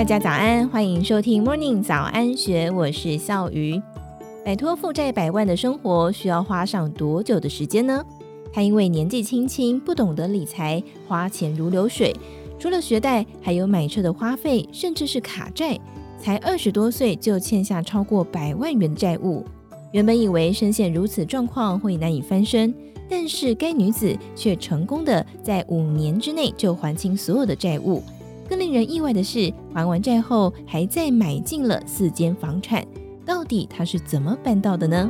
大家早安，欢迎收听 Morning 早安学，我是笑鱼。摆脱负债百万的生活需要花上多久的时间呢？他因为年纪轻轻，不懂得理财，花钱如流水，除了学贷，还有买车的花费，甚至是卡债。才二十多岁就欠下超过百万元的债务。原本以为身陷如此状况会难以翻身，但是该女子却成功的在五年之内就还清所有的债务。更令人意外的是，还完债后还再买进了四间房产。到底他是怎么办到的呢？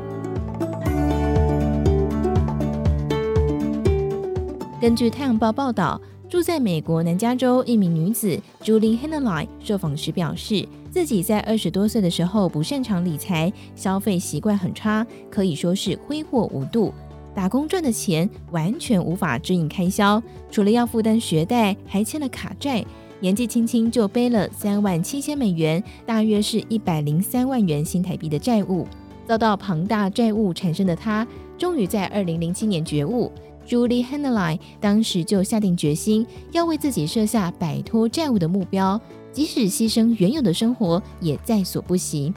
根据《太阳报》报道，住在美国南加州一名女子 Julie Hennerlein 受访时表示，自己在二十多岁的时候不擅长理财，消费习惯很差，可以说是挥霍无度。打工赚的钱完全无法支应开销，除了要负担学贷，还欠了卡债。年纪轻轻就背了三万七千美元，大约是一百零三万元新台币的债务。遭到庞大债务缠身的他，终于在二零零七年觉悟。Julie Hennerlein 当时就下定决心，要为自己设下摆脱债务的目标，即使牺牲原有的生活也在所不惜。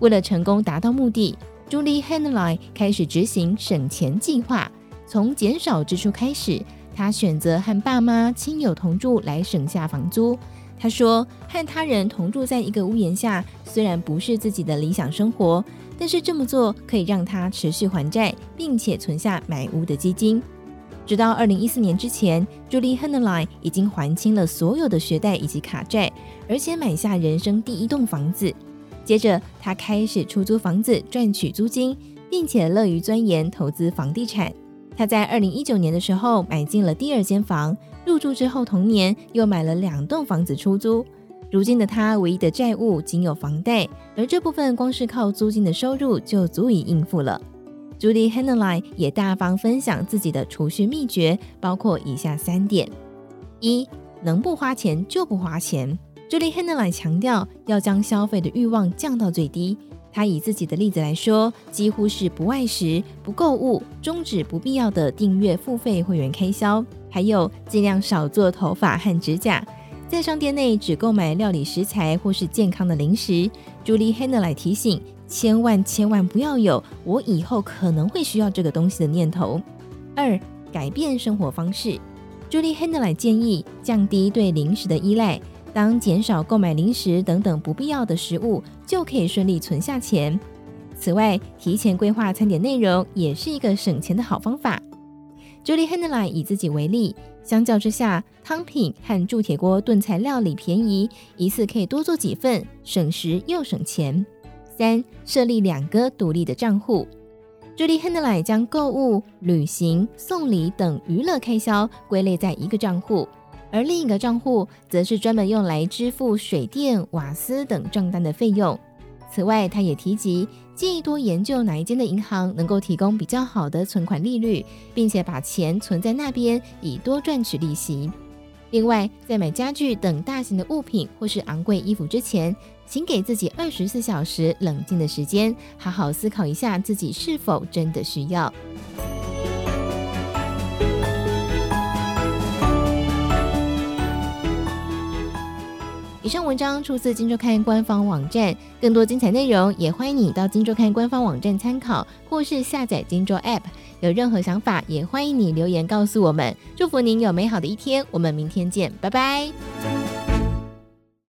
为了成功达到目的，Julie Hennerlein 开始执行省钱计划，从减少支出开始。他选择和爸妈、亲友同住来省下房租。他说：“和他人同住在一个屋檐下，虽然不是自己的理想生活，但是这么做可以让他持续还债，并且存下买屋的基金。”直到二零一四年之前，Julie h e n e l i n 已经还清了所有的学贷以及卡债，而且买下人生第一栋房子。接着，他开始出租房子赚取租金，并且乐于钻研投资房地产。他在二零一九年的时候买进了第二间房，入住之后同年又买了两栋房子出租。如今的他唯一的债务仅有房贷，而这部分光是靠租金的收入就足以应付了。Julie Hennerlein 也大方分享自己的储蓄秘诀，包括以下三点：一、能不花钱就不花钱。Julie Hennerlein 强调要将消费的欲望降到最低。他以自己的例子来说，几乎是不外食、不购物、终止不必要的订阅付费会员开销，还有尽量少做头发和指甲，在商店内只购买料理食材或是健康的零食。Julie Hennerlein 提醒：千万千万不要有我以后可能会需要这个东西的念头。二、改变生活方式。Julie Hennerlein 建议降低对零食的依赖。当减少购买零食等等不必要的食物，就可以顺利存下钱。此外，提前规划餐点内容也是一个省钱的好方法。Julie Hennerlein 以自己为例，相较之下，汤品和铸铁锅炖菜料理便宜，一次可以多做几份，省时又省钱。三、设立两个独立的账户。Julie Hennerlein 将购物、旅行、送礼等娱乐开销归类在一个账户。而另一个账户则是专门用来支付水电、瓦斯等账单的费用。此外，他也提及建议多研究哪一间的银行能够提供比较好的存款利率，并且把钱存在那边，以多赚取利息。另外，在买家具等大型的物品或是昂贵衣服之前，请给自己二十四小时冷静的时间，好好思考一下自己是否真的需要。以上文章出自《金周刊》官方网站，更多精彩内容也欢迎你到《金周刊》官方网站参考，或是下载《金周 App》。有任何想法，也欢迎你留言告诉我们。祝福您有美好的一天，我们明天见，拜拜。